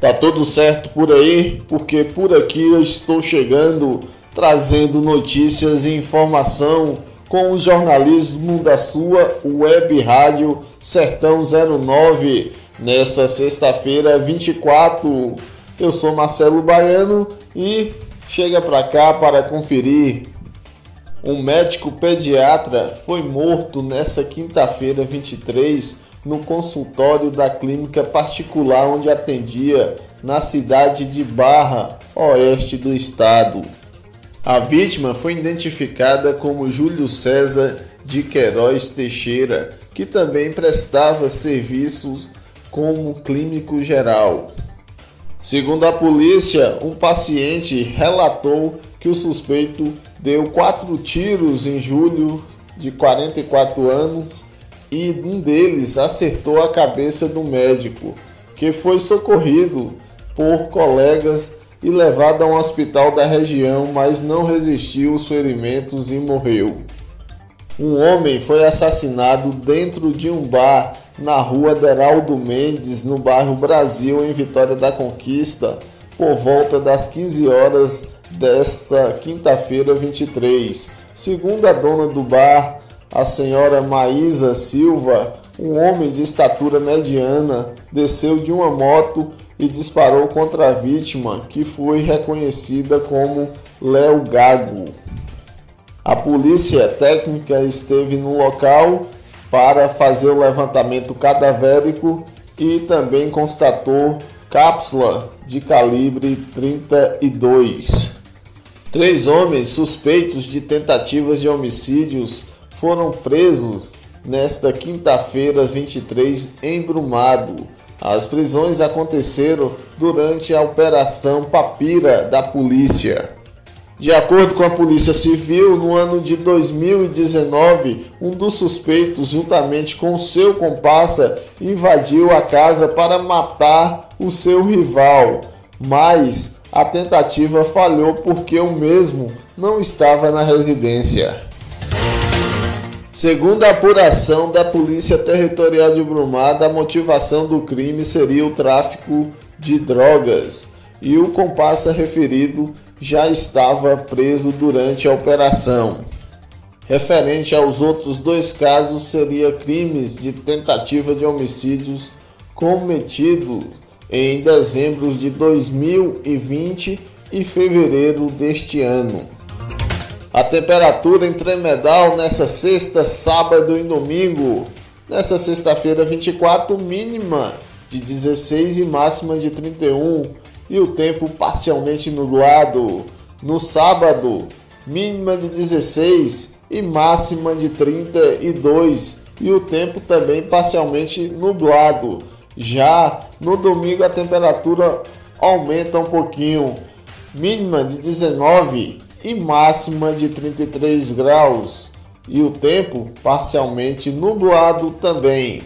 Tá tudo certo por aí? Porque por aqui eu estou chegando trazendo notícias e informação com o jornalismo da sua web rádio Sertão 09 nessa sexta-feira 24. Eu sou Marcelo Baiano e chega para cá para conferir. Um médico pediatra foi morto nessa quinta-feira 23 no consultório da clínica particular onde atendia na cidade de Barra, oeste do estado. A vítima foi identificada como Júlio César de Queiroz Teixeira, que também prestava serviços como clínico geral. Segundo a polícia, um paciente relatou que o suspeito deu quatro tiros em Júlio, de 44 anos, e um deles acertou a cabeça do médico, que foi socorrido por colegas e levado a um hospital da região, mas não resistiu aos ferimentos e morreu. Um homem foi assassinado dentro de um bar na rua Deraldo Mendes, no bairro Brasil, em Vitória da Conquista, por volta das 15 horas desta quinta-feira 23. Segundo a dona do bar, a senhora Maísa Silva, um homem de estatura mediana, desceu de uma moto e disparou contra a vítima, que foi reconhecida como Léo Gago. A polícia técnica esteve no local para fazer o levantamento cadavérico e também constatou cápsula de calibre 32. Três homens suspeitos de tentativas de homicídios foram presos nesta quinta-feira 23 em Brumado. As prisões aconteceram durante a Operação Papira da polícia. De acordo com a Polícia Civil, no ano de 2019, um dos suspeitos, juntamente com seu comparsa, invadiu a casa para matar o seu rival, mas a tentativa falhou porque o mesmo não estava na residência. Segundo a apuração da Polícia Territorial de Brumada, a motivação do crime seria o tráfico de drogas e o comparsa referido já estava preso durante a operação. Referente aos outros dois casos, seria crimes de tentativa de homicídios cometidos em dezembro de 2020 e fevereiro deste ano. A temperatura em Tremedal nessa sexta, sábado e domingo. Nessa sexta-feira 24, mínima de 16 e máxima de 31 e o tempo parcialmente nublado. No sábado, mínima de 16 e máxima de 32 e o tempo também parcialmente nublado. Já no domingo a temperatura aumenta um pouquinho, mínima de 19 e máxima de 33 graus, e o tempo parcialmente nublado também.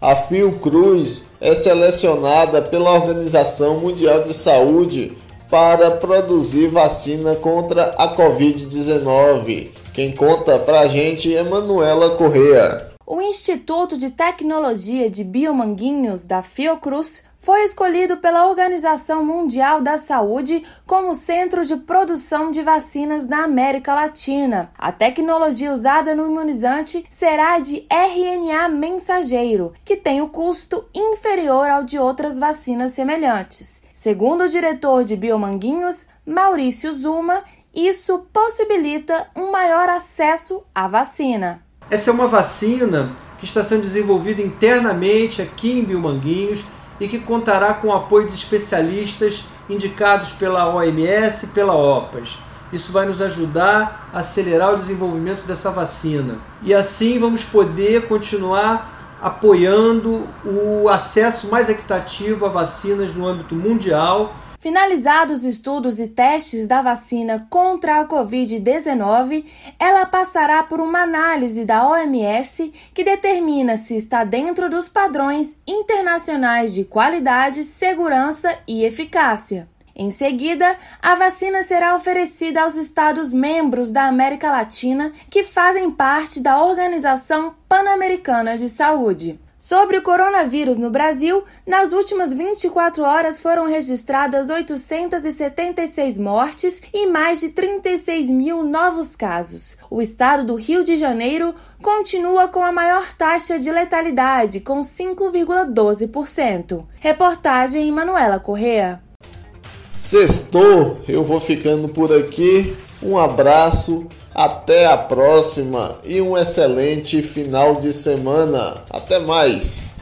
A Fiocruz é selecionada pela Organização Mundial de Saúde para produzir vacina contra a Covid-19. Quem conta pra gente é Manuela Correa. O Instituto de Tecnologia de Biomanguinhos da Fiocruz foi escolhido pela Organização Mundial da Saúde como centro de produção de vacinas na América Latina. A tecnologia usada no imunizante será de RNA mensageiro, que tem o custo inferior ao de outras vacinas semelhantes. Segundo o diretor de Biomanguinhos, Maurício Zuma, isso possibilita um maior acesso à vacina. Essa é uma vacina que está sendo desenvolvida internamente aqui em Biomanguinhos e que contará com o apoio de especialistas indicados pela OMS e pela OPAS. Isso vai nos ajudar a acelerar o desenvolvimento dessa vacina. E assim vamos poder continuar apoiando o acesso mais equitativo a vacinas no âmbito mundial Finalizados estudos e testes da vacina contra a Covid-19, ela passará por uma análise da OMS que determina se está dentro dos padrões internacionais de qualidade, segurança e eficácia. Em seguida, a vacina será oferecida aos Estados membros da América Latina que fazem parte da Organização Pan-Americana de Saúde. Sobre o coronavírus no Brasil, nas últimas 24 horas foram registradas 876 mortes e mais de 36 mil novos casos. O estado do Rio de Janeiro continua com a maior taxa de letalidade, com 5,12%. Reportagem Manuela Correa. Sextou, eu vou ficando por aqui. Um abraço até a próxima e um excelente final de semana. Até mais!